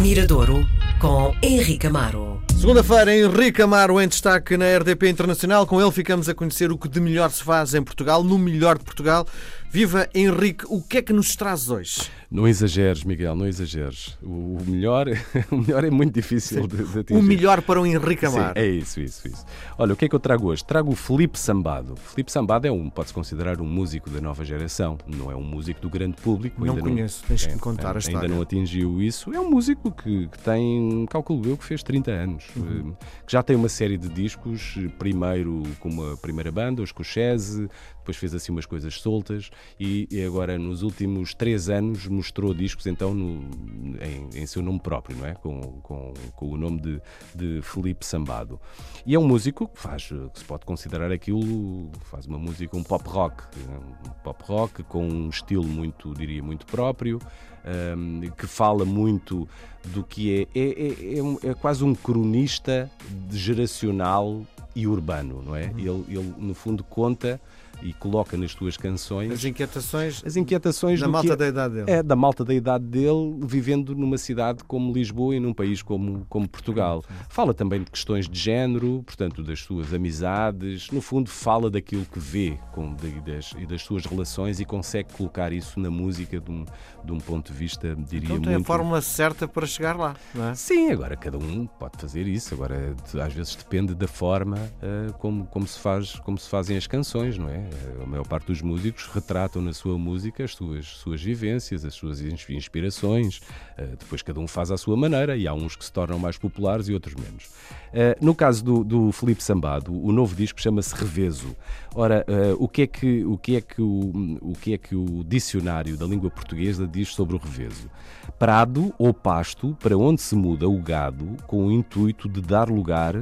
Miradouro com Henrique Amaro. Segunda-feira, Henrique Amaro em destaque na RDP Internacional. Com ele ficamos a conhecer o que de melhor se faz em Portugal, no melhor de Portugal. Viva Henrique, o que é que nos traz hoje? Não exageres, Miguel, não exageres. O, melhor, o melhor é muito difícil de, de, atingir. O melhor para o Henrique Amaro. Sim, é isso, isso, isso. Olha, o que é que eu trago hoje? Trago o Felipe Sambado. Felipe Sambado é um, pode-se considerar um músico da nova geração. Não é um músico do grande público. Não conheço, tens que me contar é, a história. Ainda não atingiu isso. É um músico que, que tem, calculo eu, que fez 30 anos. Uhum. Eh, que já tem uma série de discos, primeiro com uma primeira banda, os Cochese, depois fez assim umas coisas soltas e, e agora nos últimos três anos mostrou discos então no, em, em, seu nome próprio, não é? Com, com, com o nome de, de Felipe Sambado. E é um músico que faz, que se pode considerar aquilo, faz uma música, um pop rock, um pop rock com um estilo muito, diria, muito próprio, um, que fala muito do que é, é, é, é, é quase um cronista geracional e urbano, não é? Uhum. Ele, ele, no fundo, conta e coloca nas tuas canções as inquietações, as inquietações da malta da idade dele. É, da malta da idade dele, vivendo numa cidade como Lisboa e num país como, como Portugal. Fala também de questões de género, portanto, das suas amizades, no fundo, fala daquilo que vê com, de, das, e das suas relações e consegue colocar isso na música de um, de um ponto de vista, diria então tem muito... a fórmula certa para chegar lá, não é? Sim, agora cada um pode fazer isso, agora às vezes depende da forma uh, como, como, se faz, como se fazem as canções, não é? A maior parte dos músicos retratam na sua música as suas, suas vivências, as suas inspirações. Uh, depois cada um faz à sua maneira e há uns que se tornam mais populares e outros menos. Uh, no caso do, do Felipe Sambado, o novo disco chama-se Reveso. Ora, uh, o, que é que, o, que é que o, o que é que o dicionário da língua portuguesa diz sobre o reveso? Prado ou pasto para onde se muda o gado com o intuito de dar lugar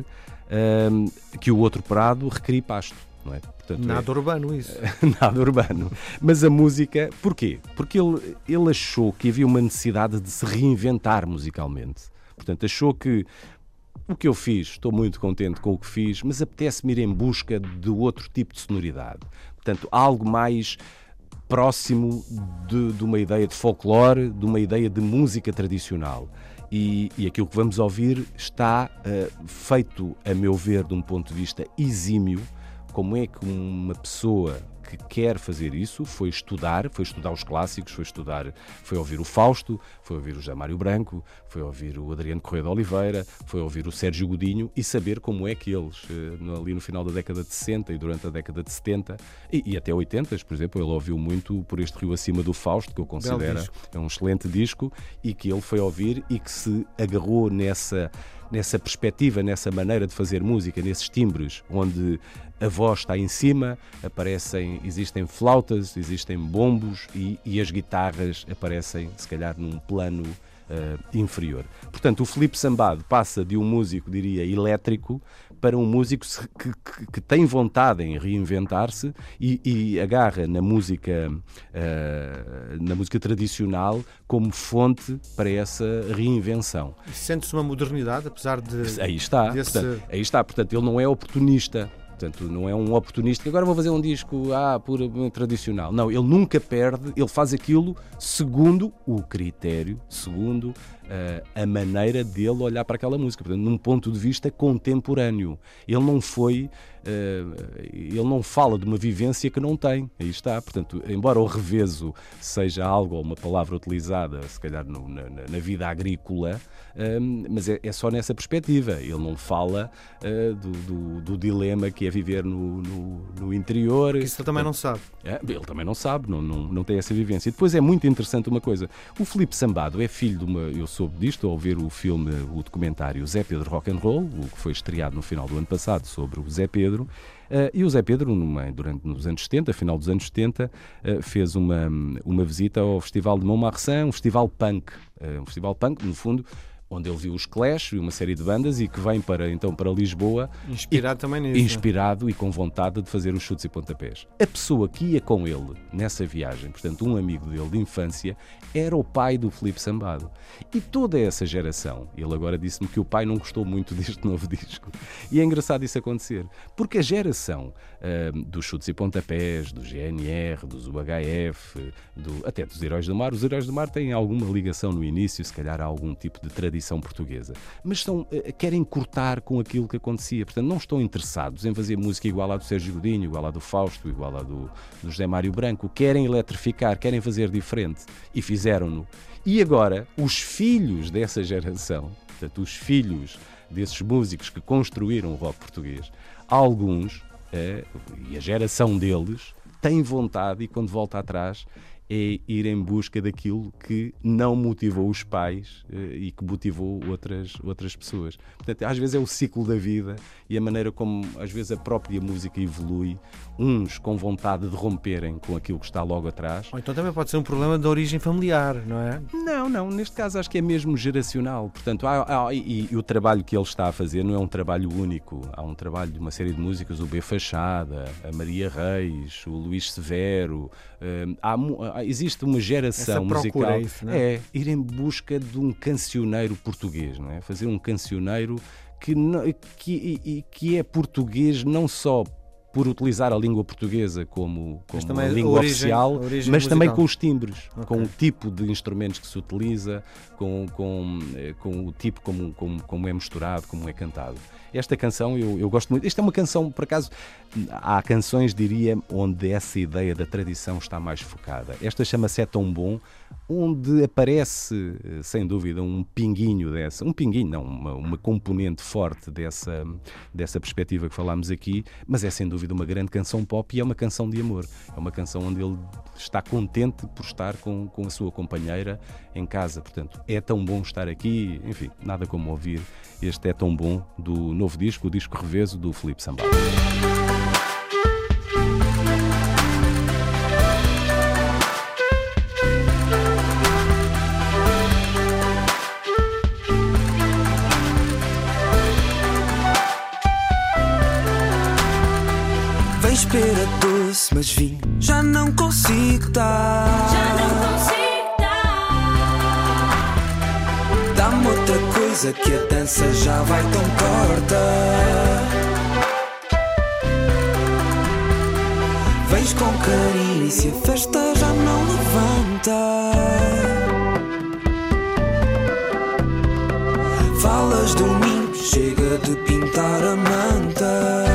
que o outro prado requer pasto. Não é? Portanto, Nada é... urbano isso. Nada urbano. Mas a música, porquê? Porque ele, ele achou que havia uma necessidade de se reinventar musicalmente. Portanto, achou que o que eu fiz, estou muito contente com o que fiz, mas apetece-me ir em busca de outro tipo de sonoridade. Portanto, algo mais próximo de, de uma ideia de folclore, de uma ideia de música tradicional. E, e, aquilo que vamos ouvir está uh, feito, a meu ver, de um ponto de vista exímio, como é que uma pessoa que quer fazer isso foi estudar, foi estudar os clássicos, foi estudar, foi ouvir o Fausto, foi ouvir o José Mário Branco, foi ouvir o Adriano Correia de Oliveira, foi ouvir o Sérgio Godinho e saber como é que eles, eh, ali no final da década de 60 e durante a década de 70 e, e até 80, por exemplo, ele ouviu muito por este Rio Acima do Fausto, que eu considero é um excelente disco e que ele foi ouvir e que se agarrou nessa nessa perspectiva, nessa maneira de fazer música, nesses timbres, onde a voz está em cima, aparecem, existem flautas, existem bombos e, e as guitarras aparecem, se calhar, num plano uh, inferior. Portanto, o Felipe Sambado passa de um músico, diria, elétrico para um músico que, que, que tem vontade em reinventar-se e, e, agarra na música, uh, na música tradicional como fonte para essa reinvenção. Sente-se uma modernidade, apesar de. Aí está, desse... portanto, aí está. Portanto, ele não é oportunista. Portanto, não é um oportunista que agora vou fazer um disco ah, puro, tradicional. Não, ele nunca perde, ele faz aquilo segundo o critério, segundo a maneira dele olhar para aquela música, portanto, num ponto de vista contemporâneo. Ele não foi, uh, ele não fala de uma vivência que não tem, aí está. Portanto, embora o reveso seja algo, uma palavra utilizada, se calhar no, na, na, vida agrícola, uh, mas é, é, só nessa perspectiva. Ele não fala do, do, do, dilema que é viver no, no, no interior. Isso ele também não sabe. É, ele também não sabe, não, não, não tem essa vivência. E depois é muito interessante uma coisa: o Felipe Sambado é filho de uma. Eu soube disto ao ver o filme, o documentário Zé Pedro Rock and Roll, o que foi estreado no final do ano passado sobre o Zé Pedro. Uh, e o Zé Pedro, numa, durante nos anos 70, final dos anos 70, uh, eh, fez uma, uma visita ao Festival de Montmartre, um festival punk. Uh, um festival punk, no fundo, onde ele viu os Clash e uma série de bandas e que vem para, então para Lisboa Inspirado também nisso. inspirado e com vontade de fazer os chutes e pontapés. A pessoa que ia com ele nessa viagem, portanto, um amigo dele de infância, era o pai do Felipe Sambado. E toda essa geração, ele agora disse-me que o pai não gostou muito deste novo disco. E é engraçado isso acontecer, porque a geração ah, dos chutes e pontapés, do GNR, dos UHF, do- até dos Heróis do Mar, os Heróis do Mar têm alguma ligação no início, se calhar há algum tipo de tradição portuguesa, mas são, eh, querem cortar com aquilo que acontecia, portanto não estão interessados em fazer música igual à do Sérgio Godinho, igual à do Fausto, igual à do, do José Mário Branco, querem eletrificar, querem fazer diferente. E fizeram-no. E agora, os filhos dessa geração, portanto, os filhos desses músicos que construíram o rock português, alguns, eh, e a geração deles, tem vontade e quando volta atrás é ir em busca daquilo que não motivou os pais eh, e que motivou outras, outras pessoas. Portanto, às vezes é o ciclo da vida e a maneira como às vezes a própria música evolui, uns com vontade de romperem com aquilo que está logo atrás. Ou então também pode ser um problema de origem familiar, não é? Não, não, neste caso acho que é mesmo geracional. Portanto, há- há- e, e o trabalho que ele está a fazer não é um trabalho único. Há um trabalho de uma série de músicas, o B Fachada, a Maria Reis, o Luís Severo. hum, mu- há- existe uma geração musical. é isso, é? é ir em busca de um cancioneiro português, não é? Fazer um cancioneiro que, que, que é português não só por utilizar a língua portuguesa como, como também língua origem- oficial, origem mas também musical. com os timbres, Ok. com o tipo de instrumentos que se utiliza, com, com, eh, com o tipo como, como, como é misturado, como é cantado. Esta canção eu, eu gosto muito. Esta é uma canção, por acaso, há canções, diria, onde essa ideia da tradição está mais focada. Esta chama-se É Tão Bom, onde aparece, eh, sem dúvida, um pinguinho dessa, um pinguinho, não, uma, uma componente forte dessa, dessa perspectiva que falámos aqui, mas é sem dúvida uma grande canção pop e é uma canção de amor. É uma canção onde ele está contente por estar com, com a sua companheira em casa. Portanto, é tão bom estar aqui, enfim, nada como ouvir este É Tão Bom do novo disco, o disco reveso do Felipe Sambal. Espera doce, mas vinho já não consigo dar. Já não consigo dar. Dá-me outra coisa que a dança já vai tão corta. Vens com carinho e se a festa já não levanta. Falas do mim, chega de pintar a manta.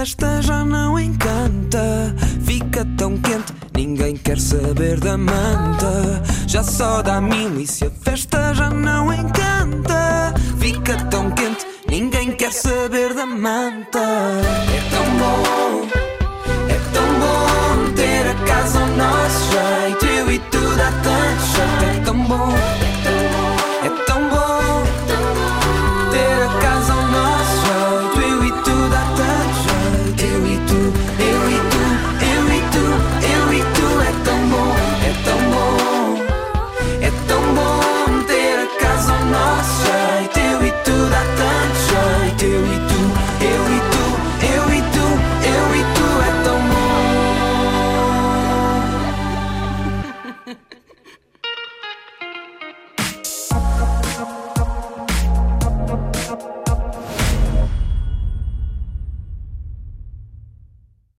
festa já não encanta. Fica tão quente, ninguém quer saber da manta. Já só dá mil e se a festa já não encanta. Fica tão quente, ninguém quer saber da manta. É